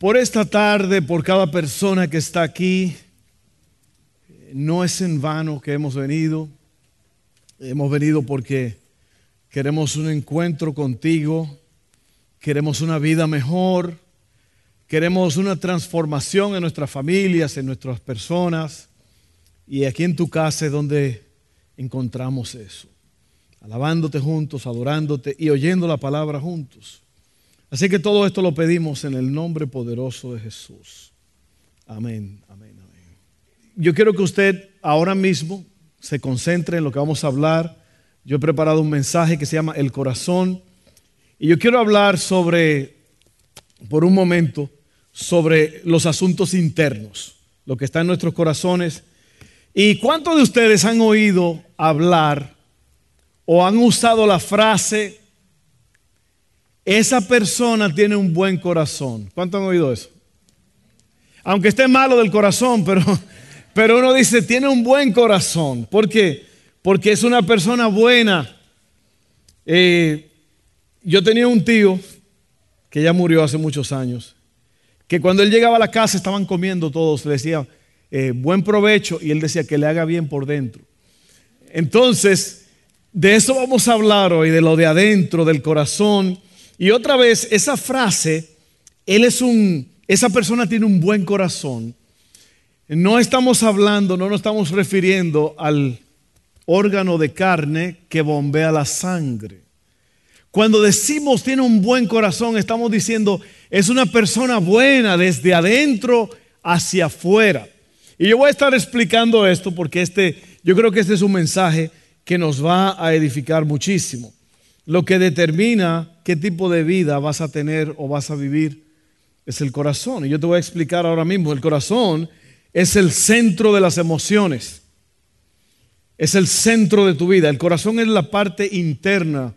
por esta tarde, por cada persona que está aquí. No es en vano que hemos venido. Hemos venido porque queremos un encuentro contigo, queremos una vida mejor, queremos una transformación en nuestras familias, en nuestras personas. Y aquí en tu casa es donde encontramos eso. Alabándote juntos, adorándote y oyendo la palabra juntos. Así que todo esto lo pedimos en el nombre poderoso de Jesús. Amén, amén, amén. Yo quiero que usted ahora mismo se concentre en lo que vamos a hablar. Yo he preparado un mensaje que se llama El corazón. Y yo quiero hablar sobre, por un momento, sobre los asuntos internos, lo que está en nuestros corazones. ¿Y cuántos de ustedes han oído hablar o han usado la frase esa persona tiene un buen corazón. ¿Cuánto han oído eso? Aunque esté malo del corazón, pero, pero uno dice, tiene un buen corazón. ¿Por qué? Porque es una persona buena. Eh, yo tenía un tío que ya murió hace muchos años, que cuando él llegaba a la casa estaban comiendo todos, le decía, eh, buen provecho, y él decía que le haga bien por dentro. Entonces, de eso vamos a hablar hoy, de lo de adentro, del corazón. Y otra vez, esa frase, él es un, esa persona tiene un buen corazón. No estamos hablando, no nos estamos refiriendo al órgano de carne que bombea la sangre. Cuando decimos tiene un buen corazón, estamos diciendo es una persona buena desde adentro hacia afuera. Y yo voy a estar explicando esto porque este, yo creo que este es un mensaje que nos va a edificar muchísimo. Lo que determina qué tipo de vida vas a tener o vas a vivir es el corazón. Y yo te voy a explicar ahora mismo, el corazón es el centro de las emociones. Es el centro de tu vida. El corazón es la parte interna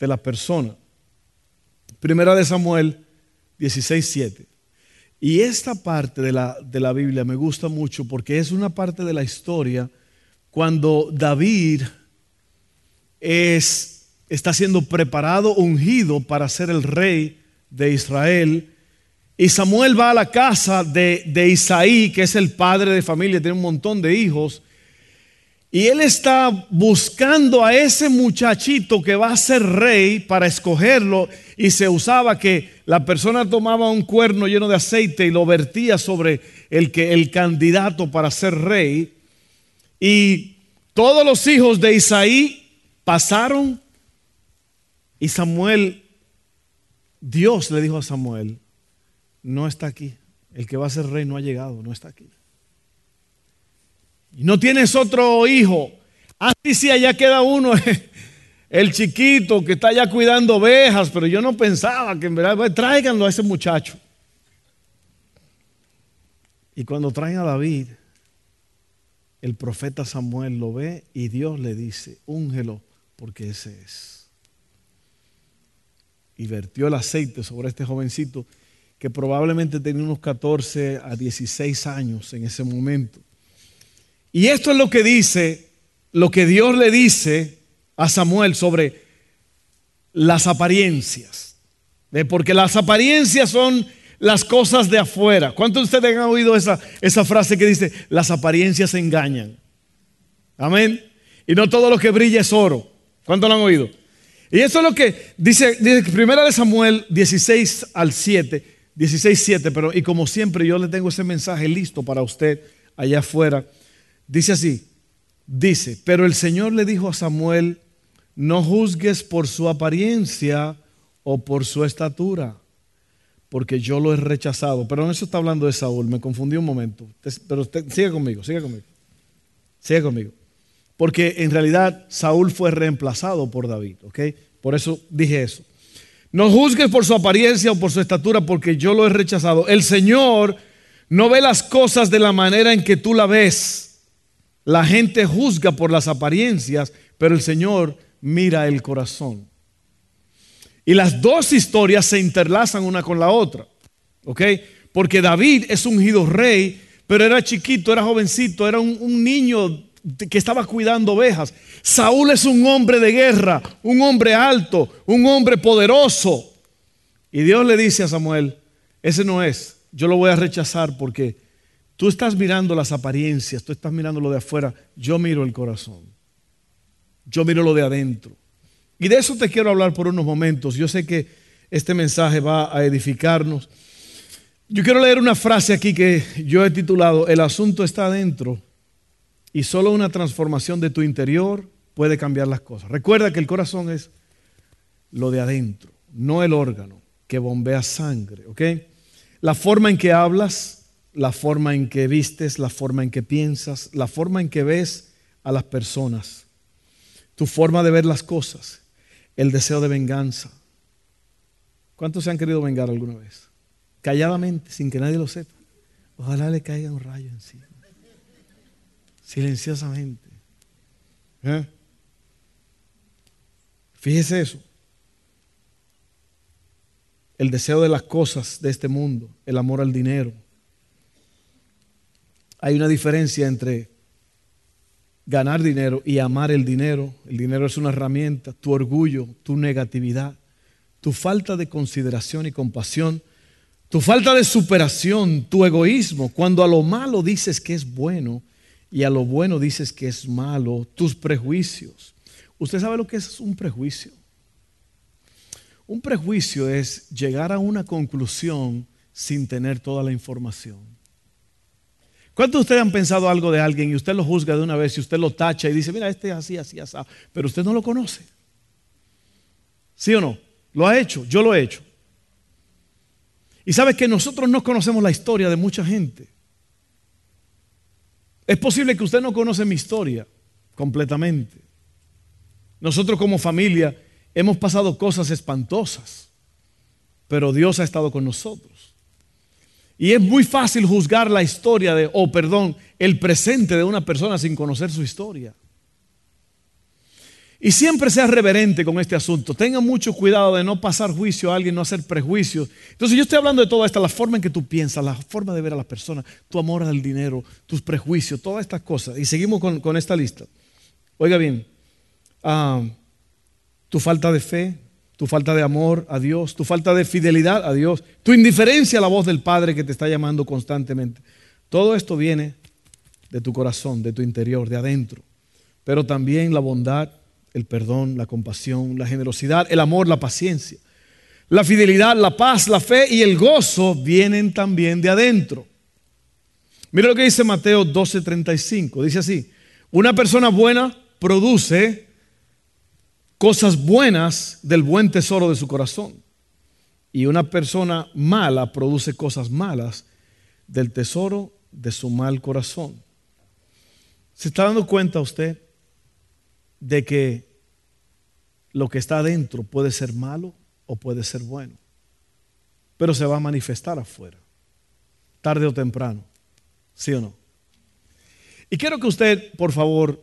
de la persona. Primera de Samuel 16:7. Y esta parte de la, de la Biblia me gusta mucho porque es una parte de la historia cuando David es está siendo preparado, ungido para ser el rey de Israel. Y Samuel va a la casa de, Isaí, que es el padre de familia, tiene un montón de hijos. Y él está buscando a ese muchachito que va a ser rey para escogerlo. Y se usaba que la persona tomaba un cuerno lleno de aceite y lo vertía sobre el, que, el candidato para ser rey. Y todos los hijos de Isaí pasaron y Samuel, Dios le dijo a Samuel, no está aquí. El que va a ser rey no ha llegado, no está aquí. No tienes otro hijo. Así sí, allá queda uno, el chiquito que está allá cuidando ovejas, pero yo no pensaba que en verdad, tráiganlo a ese muchacho. Y cuando traen a David, el profeta Samuel lo ve y Dios le dice, úngelo porque ese es y vertió el aceite sobre este jovencito que probablemente tenía unos 14 a 16 años en ese momento. Y esto es lo que dice, lo que Dios le dice a Samuel sobre las apariencias. Porque las apariencias son las cosas de afuera. ¿Cuántos de ustedes han oído esa, esa frase que dice, las apariencias engañan? Amén. Y no todo lo que brilla es oro. ¿Cuántos lo han oído? Y eso es lo que dice, dice primera de Samuel 16 al 7, 16, 7, pero y como siempre yo le tengo ese mensaje listo para usted allá afuera. Dice así, dice, pero el Señor le dijo a Samuel, no juzgues por su apariencia o por su estatura, porque yo lo he rechazado. Pero eso está hablando de Saúl, me confundí un momento. Pero siga conmigo, siga conmigo. Siga conmigo. Porque en realidad Saúl fue reemplazado por David, ¿ok? Por eso dije eso. No juzgues por su apariencia o por su estatura, porque yo lo he rechazado. El Señor no ve las cosas de la manera en que tú la ves. La gente juzga por las apariencias, pero el Señor mira el corazón. Y las dos historias se interlazan una con la otra. ¿Ok? Porque David es ungido rey, pero era chiquito, era jovencito, era un, un niño que estaba cuidando ovejas. Saúl es un hombre de guerra, un hombre alto, un hombre poderoso. Y Dios le dice a Samuel, ese no es, yo lo voy a rechazar porque tú estás mirando las apariencias, tú estás mirando lo de afuera, yo miro el corazón, yo miro lo de adentro. Y de eso te quiero hablar por unos momentos. Yo sé que este mensaje va a edificarnos. Yo quiero leer una frase aquí que yo he titulado, El asunto está adentro y solo una transformación de tu interior puede cambiar las cosas. Recuerda que el corazón es lo de adentro, no el órgano que bombea sangre. La forma en que hablas, la forma en que vistes, la forma en que piensas, la forma en que ves a las personas, tu forma de ver las cosas, el deseo de venganza. ¿Cuántos se han querido vengar alguna vez? Calladamente, sin que nadie lo sepa. Ojalá le caiga un rayo encima. Silenciosamente. ¿Eh? Fíjese eso el deseo de las cosas de este mundo, el amor al dinero. Hay una diferencia entre ganar dinero y amar el dinero. El dinero es una herramienta, tu orgullo, tu negatividad, tu falta de consideración y compasión, tu falta de superación, tu egoísmo, cuando a lo malo dices que es bueno y a lo bueno dices que es malo, tus prejuicios. ¿Usted sabe lo que es un prejuicio? Un prejuicio es llegar a una conclusión sin tener toda la información. ¿Cuántos de ustedes han pensado algo de alguien y usted lo juzga de una vez y usted lo tacha y dice, mira, este es así, así, así, pero usted no lo conoce? ¿Sí o no? Lo ha hecho, yo lo he hecho. Y sabe que nosotros no conocemos la historia de mucha gente. Es posible que usted no conoce mi historia completamente. Nosotros como familia Hemos pasado cosas espantosas, pero Dios ha estado con nosotros. Y es muy fácil juzgar la historia de, o perdón, el presente de una persona sin conocer su historia. Y siempre sea reverente con este asunto. Tenga mucho cuidado de no pasar juicio a alguien, no hacer prejuicios. Entonces yo estoy hablando de todo esto, la forma en que tú piensas, la forma de ver a las personas, tu amor al dinero, tus prejuicios, todas estas cosas. Y seguimos con, esta lista. Oiga bien, ah, tu falta de fe, tu falta de amor a Dios, tu falta de fidelidad a Dios, tu indiferencia a la voz del Padre que te está llamando constantemente. Todo esto viene de tu corazón, de tu interior, de adentro. Pero también la bondad, el perdón, la compasión, la generosidad, el amor, la paciencia. La fidelidad, la paz, la fe y el gozo vienen también de adentro. Mira lo que dice Mateo 12:35. Dice así, una persona buena produce cosas buenas del buen tesoro de su corazón. Y una persona mala produce cosas malas del tesoro de su mal corazón. ¿Se está dando cuenta usted de que lo que está adentro puede ser malo o puede ser bueno? Pero se va a manifestar afuera, tarde o temprano, ¿sí o no? Y quiero que usted, por favor,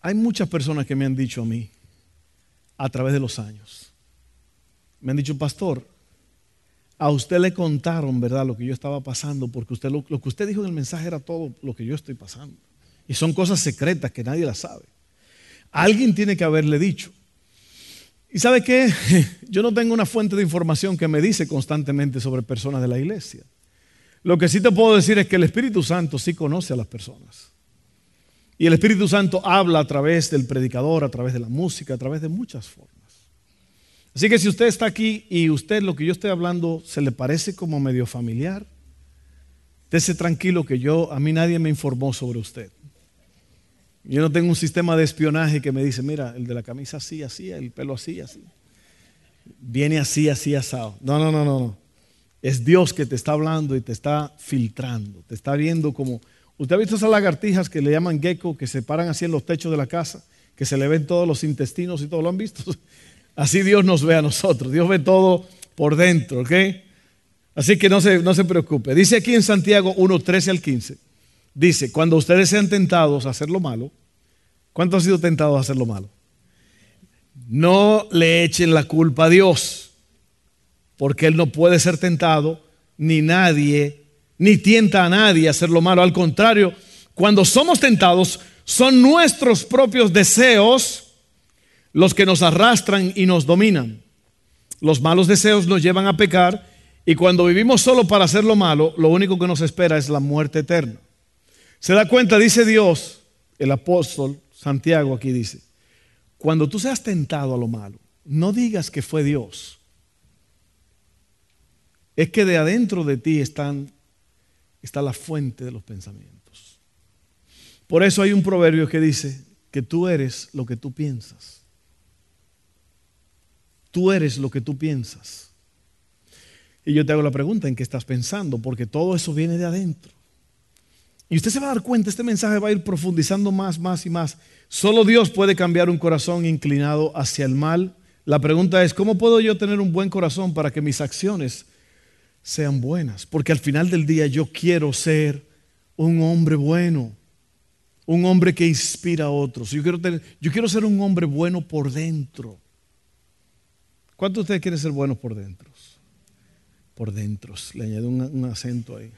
hay muchas personas que me han dicho a mí a través de los años. Me han dicho, pastor, a usted le contaron, ¿verdad?, lo que yo estaba pasando, porque usted lo, que usted dijo en el mensaje era todo lo que yo estoy pasando. Y son cosas secretas que nadie las sabe. Alguien tiene que haberle dicho. ¿Y sabe qué? Yo no tengo una fuente de información que me dice constantemente sobre personas de la iglesia. Lo que sí te puedo decir es que el Espíritu Santo sí conoce a las personas. Y el Espíritu Santo habla a través del predicador, a través de la música, a través de muchas formas. Así que si usted está aquí y usted lo que yo estoy hablando se le parece como medio familiar, dése tranquilo que yo, a mí nadie me informó sobre usted. Yo no tengo un sistema de espionaje que me dice, mira, el de la camisa así, así, el pelo así, así. Viene así, así, asado. No, no, no, no. Es Dios que te está hablando y te está filtrando, te está viendo como ¿Usted ha visto esas lagartijas que le llaman gecko, que se paran así en los techos de la casa, que se le ven todos los intestinos y todo? ¿Lo han visto? Así Dios nos ve a nosotros. Dios ve todo por dentro, ¿ok? Así que no se, no se preocupe. Dice aquí en Santiago 1, 13 al 15. Dice, cuando ustedes sean tentados a hacer lo malo, ¿cuántos han sido tentados a hacer lo malo? No le echen la culpa a Dios, porque Él no puede ser tentado, ni nadie, ni tienta a nadie a hacer lo malo. Al contrario, cuando somos tentados, son nuestros propios deseos los que nos arrastran y nos dominan. Los malos deseos nos llevan a pecar y cuando vivimos solo para hacer lo malo, lo único que nos espera es la muerte eterna. Se da cuenta, dice Dios, el apóstol Santiago aquí dice, cuando tú seas tentado a lo malo, no digas que fue Dios. Es que de adentro de ti están, está la fuente de los pensamientos. Por eso hay un proverbio que dice que tú eres lo que tú piensas. Tú eres lo que tú piensas. Y yo te hago la pregunta, ¿en qué estás pensando? Porque todo eso viene de adentro. Y usted se va a dar cuenta, este mensaje va a ir profundizando más, más y más. Solo Dios puede cambiar un corazón inclinado hacia el mal. La pregunta es, ¿cómo puedo yo tener un buen corazón para que mis acciones sean buenas? Porque al final del día yo quiero ser un hombre bueno, un hombre que inspira a otros. Yo quiero, tener, yo quiero ser un hombre bueno por dentro. ¿Cuántos de ustedes quieren ser buenos por dentro? Por dentro. Le añado un, un acento ahí.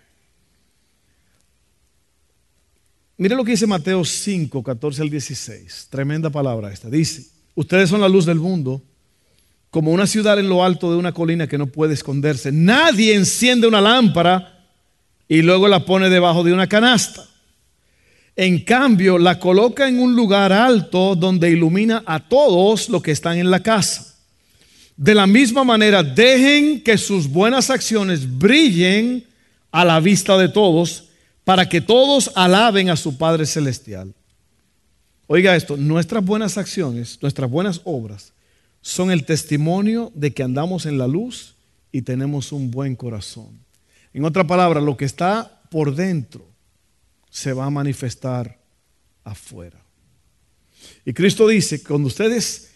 Mire lo que dice Mateo 5, 14 al 16. Tremenda palabra esta. Dice, ustedes son la luz del mundo, como una ciudad en lo alto de una colina que no puede esconderse. Nadie enciende una lámpara y luego la pone debajo de una canasta. En cambio, la coloca en un lugar alto donde ilumina a todos los que están en la casa. De la misma manera, dejen que sus buenas acciones brillen a la vista de todos para que todos alaben a su Padre Celestial. Oiga esto, nuestras buenas acciones, nuestras buenas obras son el testimonio de que andamos en la luz y tenemos un buen corazón. En otra palabra, lo que está por dentro se va a manifestar afuera. Y Cristo dice, cuando ustedes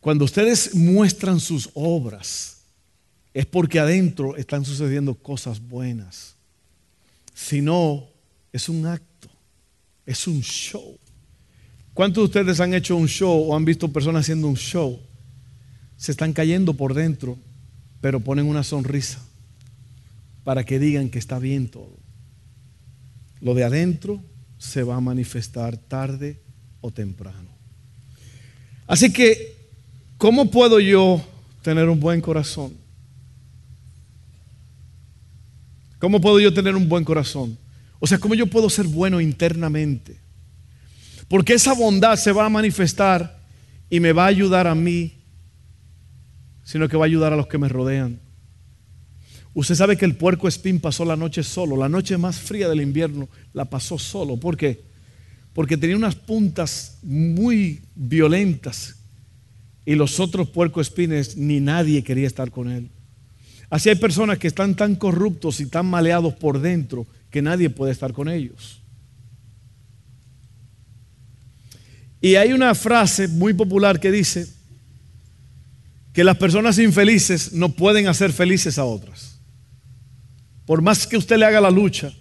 cuando ustedes muestran sus obras, es porque adentro están sucediendo cosas buenas sino es un acto, es un show. ¿Cuántos de ustedes han hecho un show o han visto personas haciendo un show? Se están cayendo por dentro, pero ponen una sonrisa para que digan que está bien todo. Lo de adentro se va a manifestar tarde o temprano. Así que, ¿cómo puedo yo tener un buen corazón? ¿Cómo puedo yo tener un buen corazón? O sea, ¿cómo yo puedo ser bueno internamente? Porque esa bondad se va a manifestar y me va a ayudar a mí, sino que va a ayudar a los que me rodean. Usted sabe que el puerco espín pasó la noche solo, la noche más fría del invierno la pasó solo. ¿Por qué? Porque tenía unas puntas muy violentas y los otros puerco espines ni nadie quería estar con él. Así hay personas que están tan corruptos y tan maleados por dentro que nadie puede estar con ellos. Y hay una frase muy popular que dice que las personas infelices no pueden hacer felices a otras. Por más que usted le haga la lucha,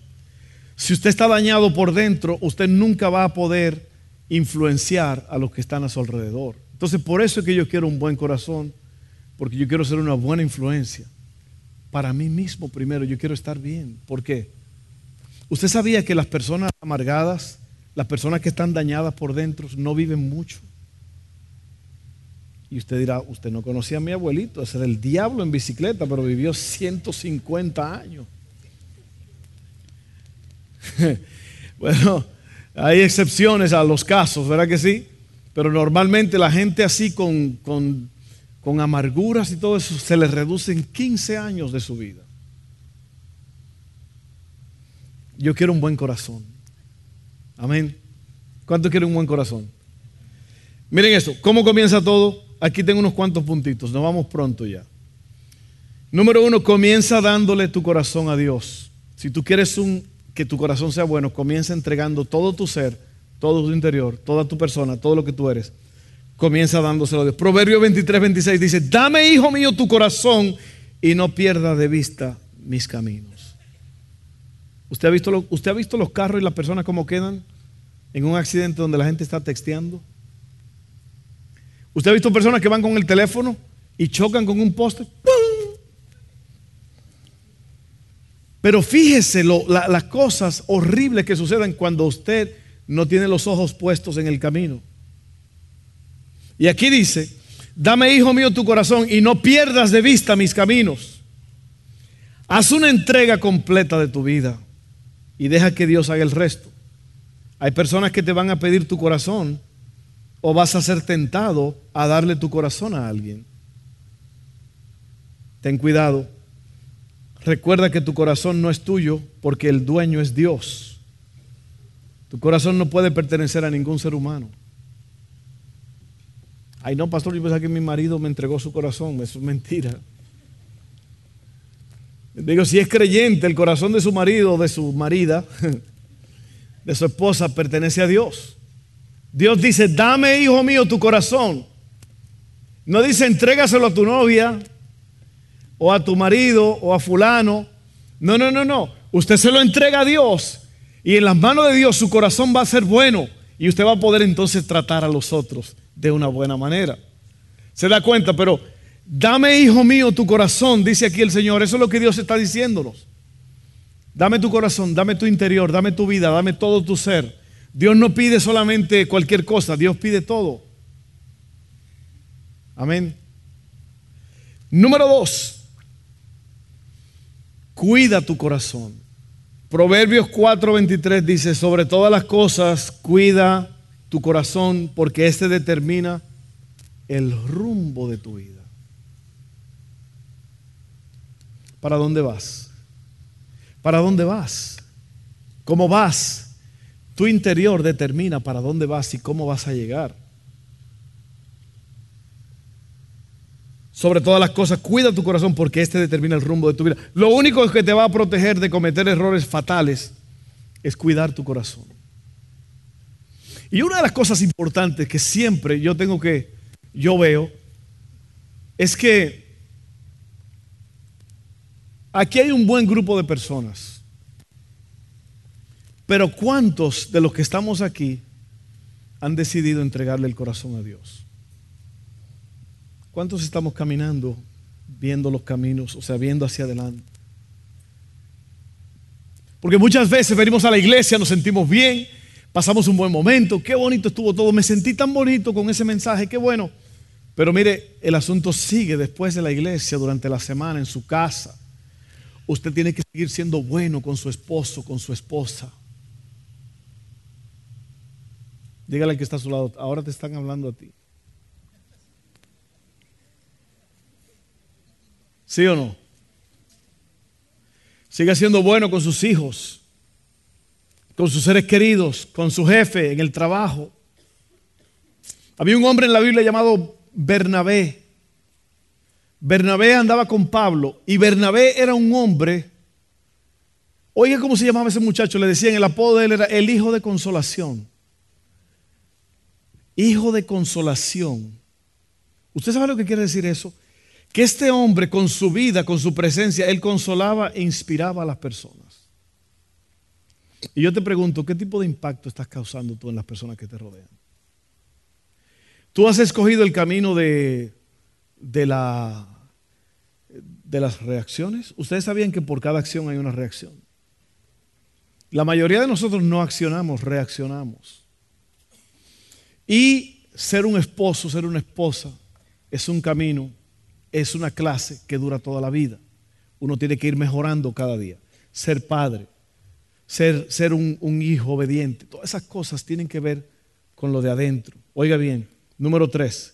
si usted está dañado por dentro, usted nunca va a poder influenciar a los que están a su alrededor. Entonces, por eso es que yo quiero un buen corazón, porque yo quiero ser una buena influencia para mí mismo primero, yo quiero estar bien. ¿Por qué? ¿Usted sabía que las personas amargadas, las personas que están dañadas por dentro, no viven mucho? Y usted dirá, usted no conocía a mi abuelito, ese era el diablo en bicicleta, pero vivió 150 años. bueno, hay excepciones a los casos, ¿verdad que sí? Pero normalmente la gente así con, con con amarguras y todo eso, se les reducen 15 años de su vida. Yo quiero un buen corazón. Amén. ¿Cuánto quiere un buen corazón? Miren esto, ¿cómo comienza todo? Aquí tengo unos cuantos puntitos, nos vamos pronto ya. Número uno, comienza dándole tu corazón a Dios. Si tú quieres un, que tu corazón sea bueno, comienza entregando todo tu ser, todo tu interior, toda tu persona, todo lo que tú eres comienza dándoselo a Dios. Proverbio 23, 26 dice, dame, hijo mío, tu corazón y no pierdas de vista mis caminos. ¿Usted ha, visto ¿Usted ha visto los carros y las personas cómo quedan en un accidente donde la gente está texteando? ¿Usted ha visto personas que van con el teléfono y chocan con un poste? Pero fíjese las cosas horribles que suceden cuando usted no tiene los ojos puestos en el camino. Y aquí dice, dame hijo mío tu corazón y no pierdas de vista mis caminos. Haz una entrega completa de tu vida y deja que Dios haga el resto. Hay personas que te van a pedir tu corazón o vas a ser tentado a darle tu corazón a alguien. Ten cuidado. Recuerda que tu corazón no es tuyo porque el dueño es Dios. Tu corazón no puede pertenecer a ningún ser humano. Ay, no, pastor, yo pensaba que mi marido me entregó su corazón. Eso es mentira. Digo, si es creyente, el corazón de su marido, de su marida, de su esposa, pertenece a Dios. Dios dice, dame, hijo mío, tu corazón. No dice, entrégaselo a tu novia, o a tu marido, o a fulano. No, no, no, no. Usted se lo entrega a Dios. Y en las manos de Dios su corazón va a ser bueno. Y usted va a poder entonces tratar a los otros de una buena manera. ¿Se da cuenta? Pero dame, hijo mío, tu corazón, dice aquí el Señor. Eso es lo que Dios está diciéndonos. Dame tu corazón, dame tu interior, dame tu vida, dame todo tu ser. Dios no pide solamente cualquier cosa, Dios pide todo. Amén. Número dos, cuida tu corazón. Proverbios 4:23 dice, sobre todas las cosas, cuida tu corazón porque este determina el rumbo de tu vida. ¿Para dónde vas? ¿Para dónde vas? ¿Cómo vas? Tu interior determina para dónde vas y cómo vas a llegar. Sobre todas las cosas, cuida tu corazón porque este determina el rumbo de tu vida. Lo único que te va a proteger de cometer errores fatales es cuidar tu corazón. Y una de las cosas importantes que siempre yo tengo que, yo veo, es que aquí hay un buen grupo de personas pero ¿cuántos de los que estamos aquí han decidido entregarle el corazón a Dios? ¿Cuántos estamos caminando, viendo los caminos, o sea, viendo hacia adelante? Porque muchas veces venimos a la iglesia, nos sentimos bien, pasamos un buen momento, qué bonito estuvo todo, me sentí tan bonito con ese mensaje, qué bueno. Pero mire, el asunto sigue después de la iglesia, durante la semana, en su casa. Usted tiene que seguir siendo bueno con su esposo, con su esposa. Dígale al que está a su lado, ahora te están hablando a ti. ¿Sí o no? Siga siendo bueno con sus hijos, con sus seres queridos, con su jefe en el trabajo. Había un hombre en la Biblia llamado Bernabé. Bernabé andaba con Pablo y Bernabé era un hombre. Oiga cómo se llamaba ese muchacho, le decían, el apodo de él era el hijo de consolación hijo de consolación. ¿Usted sabe lo que quiere decir eso? Que este hombre con su vida, con su presencia, él consolaba e inspiraba a las personas. Y yo te pregunto, ¿qué tipo de impacto estás causando tú en las personas que te rodean? Tú has escogido el camino de, de, la, de las reacciones. Ustedes sabían que por cada acción hay una reacción. La mayoría de nosotros no accionamos, reaccionamos. Y ser un esposo, ser una esposa, es un camino, es una clase que dura toda la vida. Uno tiene que ir mejorando cada día. Ser padre, ser, ser un, un hijo obediente, todas esas cosas tienen que ver con lo de adentro. Oiga bien, número tres.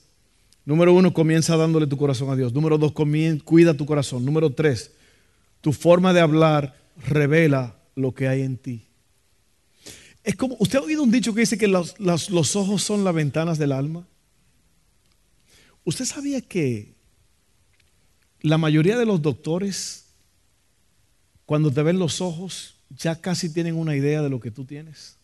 Número uno, comienza dándole tu corazón a Dios. Número dos, cuida tu corazón. Número tres, tu forma de hablar revela lo que hay en ti. Es como, ¿usted ha oído un dicho que dice que los, los ojos son las ventanas del alma? ¿Usted sabía que la mayoría de los doctores, cuando te ven los ojos, ya casi tienen una idea de lo que tú tienes?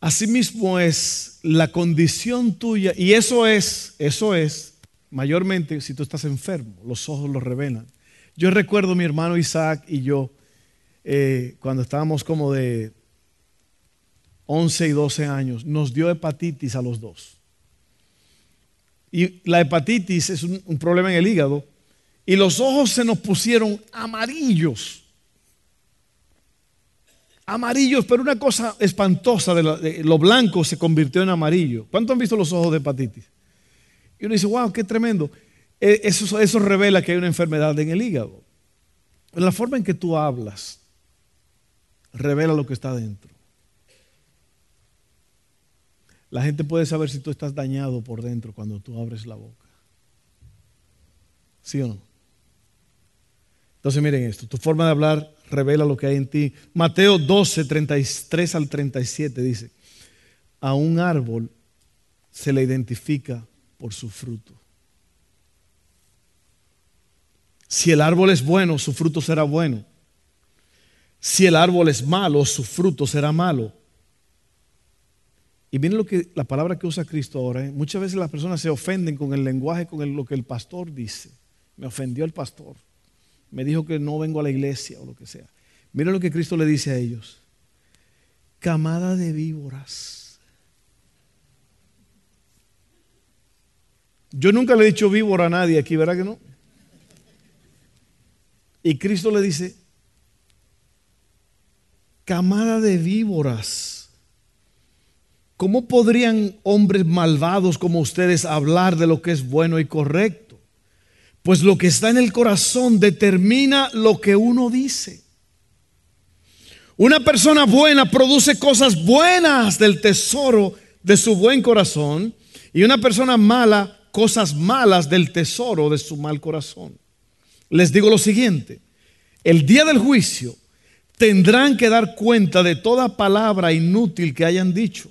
Asimismo es la condición tuya, y eso es, eso es mayormente si tú estás enfermo, los ojos lo revelan. Yo recuerdo mi hermano Isaac y yo, eh, cuando estábamos como de 11 y 12 años, nos dio hepatitis a los dos. Y la hepatitis es un, un problema en el hígado y los ojos se nos pusieron amarillos amarillos, pero una cosa espantosa, de lo, blanco se convirtió en amarillo. ¿Cuántos han visto los ojos de hepatitis? Y uno dice, wow, qué tremendo. E, eso, eso revela que hay una enfermedad en el hígado. La forma en que tú hablas revela lo que está dentro. La gente puede saber si tú estás dañado por dentro cuando tú abres la boca. ¿Sí o no? Entonces miren esto, tu forma de hablar revela lo que hay en ti. Mateo 12, 33 al 37 dice, a un árbol se le identifica por su fruto. Si el árbol es bueno, su fruto será bueno. Si el árbol es malo, su fruto será malo. Y miren lo que la palabra que usa Cristo ahora. ¿eh? Muchas veces las personas se ofenden con el lenguaje, con lo que el pastor dice. Me ofendió el pastor me dijo que no vengo a la iglesia o lo que sea. Mira lo que Cristo le dice a ellos. Camada de víboras. Yo nunca le he dicho víbora a nadie aquí, ¿verdad que no? Y Cristo le dice, camada de víboras. ¿Cómo podrían hombres malvados como ustedes hablar de lo que es bueno y correcto? Pues lo que está en el corazón determina lo que uno dice. Una persona buena produce cosas buenas del tesoro de su buen corazón y una persona mala cosas malas del tesoro de su mal corazón. Les digo lo siguiente, el día del juicio tendrán que dar cuenta de toda palabra inútil que hayan dicho.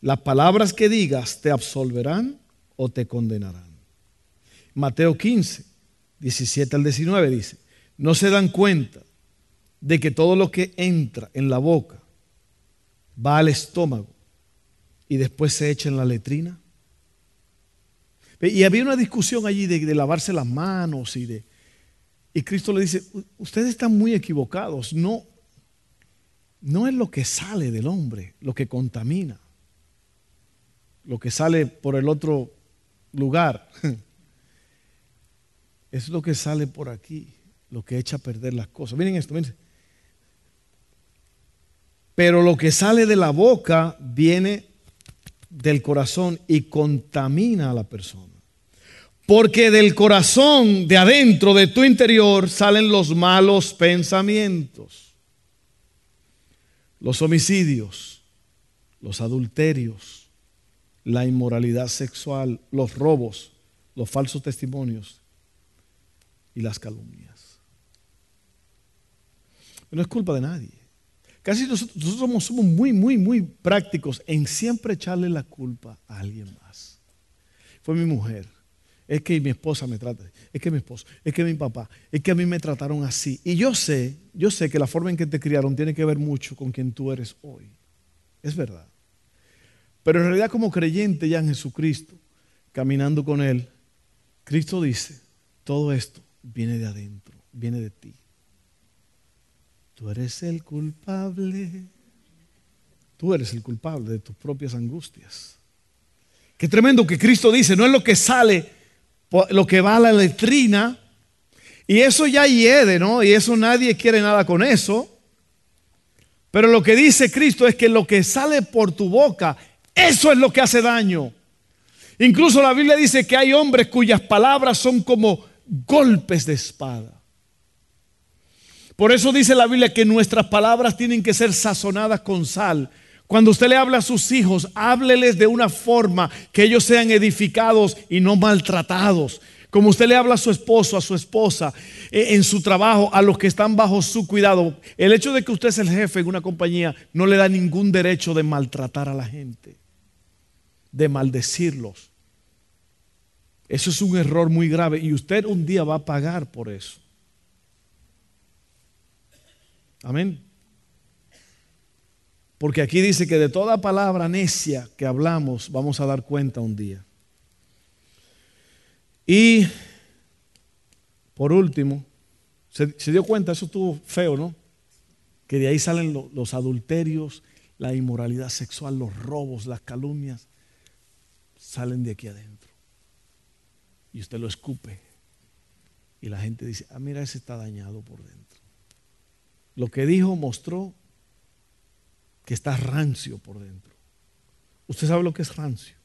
Las palabras que digas te absolverán o te condenarán. Mateo 15, 17 al 19 dice, no se dan cuenta de que todo lo que entra en la boca va al estómago y después se echa en la letrina. Y había una discusión allí de, lavarse las manos y de... Y Cristo le dice, ustedes están muy equivocados, no, no es lo que sale del hombre lo que contamina, lo que sale por el otro lugar. es lo que sale por aquí, lo que echa a perder las cosas. Miren esto, miren. Pero lo que sale de la boca viene del corazón y contamina a la persona. Porque del corazón, de adentro, de tu interior, salen los malos pensamientos, los homicidios, los adulterios, la inmoralidad sexual, los robos, los falsos testimonios, y las calumnias. No es culpa de nadie. Casi nosotros, somos, muy, muy, muy prácticos en siempre echarle la culpa a alguien más. Fue mi mujer. Es que mi esposa me trata. Es que mi esposo. Es que mi papá. Es que a mí me trataron así. Y yo sé, yo sé que la forma en que te criaron tiene que ver mucho con quien tú eres hoy. Es verdad. Pero en realidad como creyente ya en Jesucristo, caminando con Él, Cristo dice, todo esto viene de adentro, viene de ti. Tú eres el culpable. Tú eres el culpable de tus propias angustias. Qué tremendo que Cristo dice, no es lo que sale, lo que va a la letrina. Y eso ya hiede, ¿no? Y eso nadie quiere nada con eso. Pero lo que dice Cristo es que lo que sale por tu boca, eso es lo que hace daño. Incluso la Biblia dice que hay hombres cuyas palabras son como golpes de espada. Por eso dice la Biblia que nuestras palabras tienen que ser sazonadas con sal. Cuando usted le habla a sus hijos, hábleles de una forma que ellos sean edificados y no maltratados. Como usted le habla a su esposo, a su esposa, e, en su trabajo, a los que están bajo su cuidado. El hecho de que usted es el jefe en una compañía no le da ningún derecho de maltratar a la gente, de maldecirlos. Eso es un error muy grave y usted un día va a pagar por eso. Amén. Porque aquí dice que de toda palabra necia que hablamos vamos a dar cuenta un día. Y por último, se, dio cuenta, eso estuvo feo, ¿no? Que de ahí salen los adulterios, la inmoralidad sexual, los robos, las calumnias, salen de aquí adentro. Y usted lo escupe. Y la gente dice, ah, mira, ese está dañado por dentro. Lo que dijo mostró que está rancio por dentro. ¿Usted sabe lo que es rancio?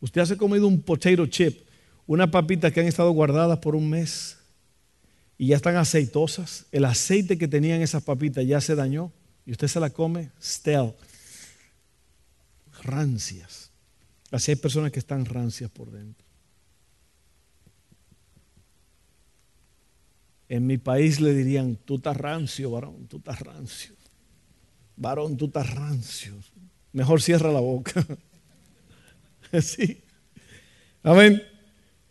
Usted hace comido un potato chip, una papita que han estado guardadas por un mes y ya están aceitosas. El aceite que tenían esas papitas ya se dañó y usted se la come stale. Rancias. Así hay personas que están rancias por dentro. En mi país le dirían, tú estás rancio, varón, tú estás rancio. Varón, tú estás rancio. Mejor cierra la boca. sí. Amén.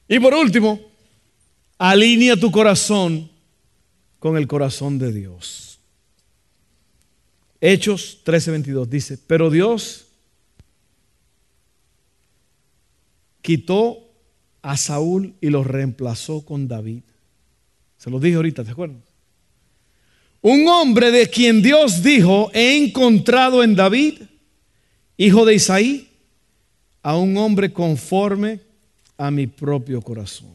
Y por último, alinea tu corazón con el corazón de Dios. Hechos 13:22 dice, pero Dios quitó a Saúl y lo reemplazó con David. Se lo dije ahorita, ¿te acuerdas? Un hombre de quien Dios dijo, he encontrado en David, hijo de Isaí, a un hombre conforme a mi propio corazón.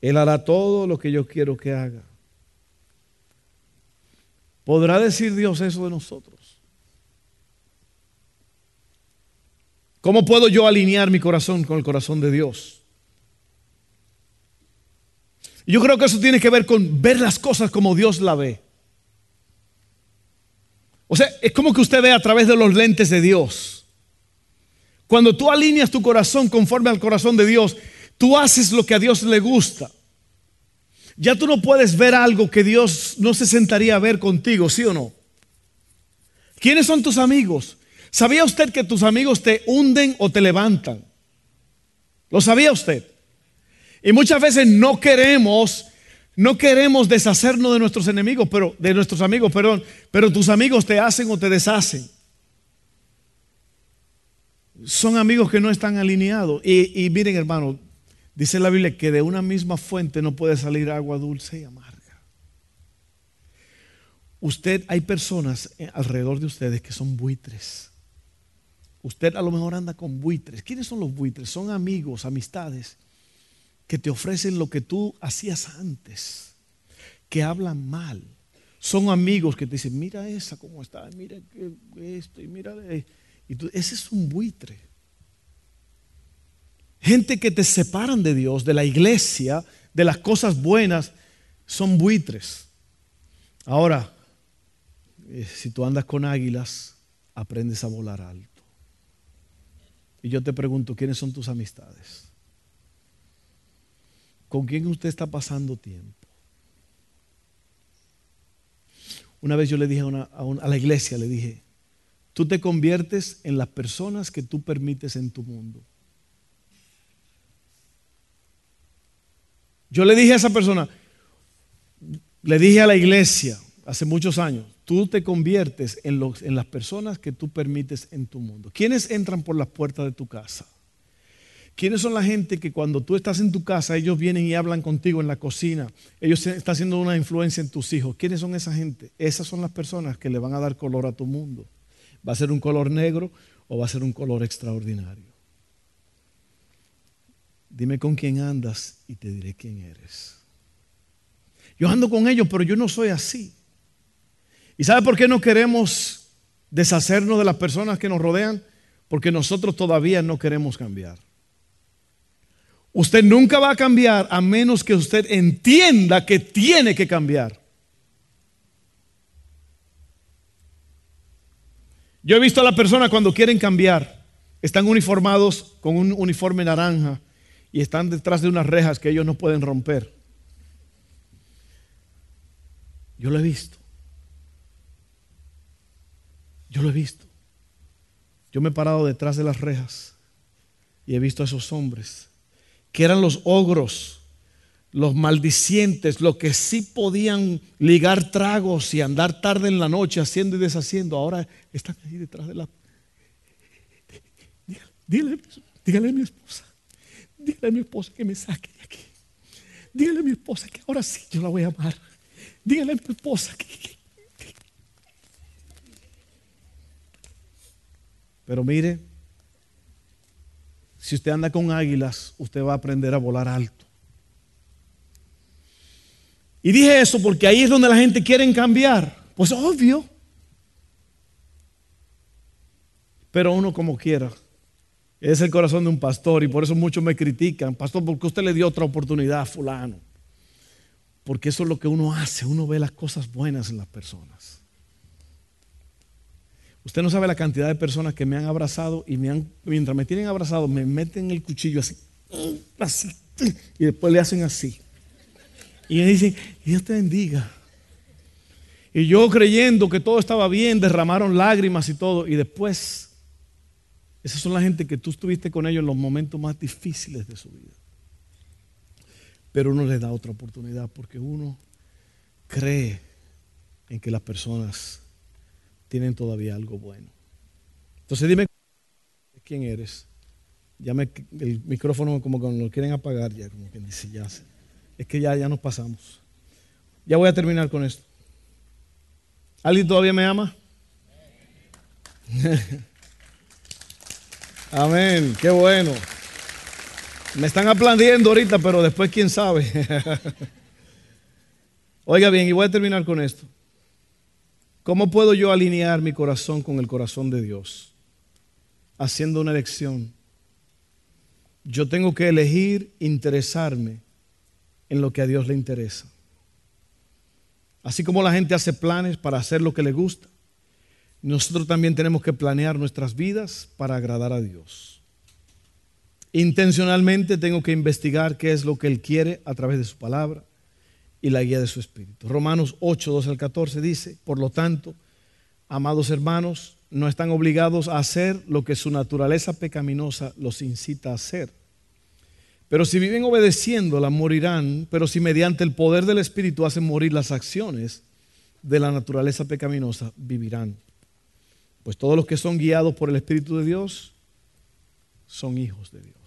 Él hará todo lo que yo quiero que haga. ¿Podrá decir Dios eso de nosotros? ¿Cómo puedo yo alinear mi corazón con el corazón de Dios? Yo creo que eso tiene que ver con ver las cosas como Dios la ve. O sea, es como que usted ve a través de los lentes de Dios. Cuando tú alineas tu corazón conforme al corazón de Dios, tú haces lo que a Dios le gusta. Ya tú no puedes ver algo que Dios no se sentaría a ver contigo, ¿sí o no? ¿Quiénes son tus amigos? ¿Sabía usted que tus amigos te hunden o te levantan? ¿Lo sabía usted? Y muchas veces no queremos no queremos deshacernos de nuestros enemigos, pero de nuestros amigos, perdón, pero tus amigos te hacen o te deshacen. Son amigos que no están alineados. Y, miren, hermano, dice la Biblia que de una misma fuente no puede salir agua dulce y amarga. Usted, hay personas alrededor de ustedes que son buitres. Usted a lo mejor anda con buitres. ¿Quiénes son los buitres? Son amigos, amistades que te ofrecen lo que tú hacías antes, que hablan mal. Son amigos que te dicen, mira esa cómo está, mira esto, y mira. Y tú, ese es un buitre. Gente que te separan de Dios, de la iglesia, de las cosas buenas, son buitres. Ahora, eh, si tú andas con águilas, aprendes a volar alto. Y yo te pregunto, ¿quiénes son tus amistades? ¿Con quién usted está pasando tiempo? Una vez yo le dije a, la iglesia, le dije, tú te conviertes en las personas que tú permites en tu mundo. Yo le dije a esa persona, le dije a la iglesia hace muchos años, tú te conviertes en, las personas que tú permites en tu mundo. ¿Quiénes entran por las puertas de tu casa? ¿Quiénes son la gente que cuando tú estás en tu casa, ellos vienen y hablan contigo en la cocina? Ellos están haciendo una influencia en tus hijos. ¿Quiénes son esa gente? Esas son las personas que le van a dar color a tu mundo. ¿Va a ser un color negro o va a ser un color extraordinario? Dime con quién andas y te diré quién eres. Yo ando con ellos, pero yo no soy así. ¿Y sabe por qué no queremos deshacernos de las personas que nos rodean? Porque nosotros todavía no queremos cambiar. Usted nunca va a cambiar a menos que usted entienda que tiene que cambiar. Yo he visto a la persona cuando quieren cambiar, están uniformados con un uniforme naranja y están detrás de unas rejas que ellos no pueden romper. Yo lo he visto. Yo lo he visto. Yo me he parado detrás de las rejas y he visto a esos hombres que eran los ogros, los maldicientes, los que sí podían ligar tragos y andar tarde en la noche haciendo y deshaciendo, ahora están ahí detrás de la... Dígale, dígale a mi esposa, dígale a mi esposa que me saque de aquí. Dígale a mi esposa que ahora sí yo la voy a amar. Dígale a mi esposa que... Pero mire, si usted anda con águilas, usted va a aprender a volar alto. Y dije eso porque ahí es donde la gente quiere cambiar. Pues obvio. Pero uno como quiera. Es el corazón de un pastor y por eso muchos me critican. Pastor, ¿por qué usted le dio otra oportunidad a fulano? Porque eso es lo que uno hace. Uno ve las cosas buenas en las personas. Usted no sabe la cantidad de personas que me han abrazado y me han, mientras me tienen abrazado, me meten el cuchillo así, así, y después le hacen así. Y me dicen, Dios te bendiga. Y yo creyendo que todo estaba bien, derramaron lágrimas y todo. Y después, esas son la gente que tú estuviste con ellos en los momentos más difíciles de su vida. Pero uno les da otra oportunidad porque uno cree en que las personas tienen todavía algo bueno. Entonces dime quién eres. Ya el micrófono como que lo quieren apagar ya, como que dice ya. Es que ya, ya nos pasamos. Ya voy a terminar con esto. ¿Alguien todavía me ama? Amén, qué bueno. Me están aplaudiendo ahorita, pero después quién sabe. Oiga bien, y voy a terminar con esto. ¿Cómo puedo yo alinear mi corazón con el corazón de Dios? Haciendo una elección. Yo tengo que elegir interesarme en lo que a Dios le interesa. Así como la gente hace planes para hacer lo que le gusta, nosotros también tenemos que planear nuestras vidas para agradar a Dios. Intencionalmente tengo que investigar qué es lo que Él quiere a través de su palabra y la guía de su espíritu. Romanos 8, 12 al 14 dice, por lo tanto, amados hermanos, no están obligados a hacer lo que su naturaleza pecaminosa los incita a hacer. Pero si viven obedeciéndola, morirán, pero si mediante el poder del Espíritu hacen morir las acciones de la naturaleza pecaminosa, vivirán. Pues todos los que son guiados por el Espíritu de Dios son hijos de Dios.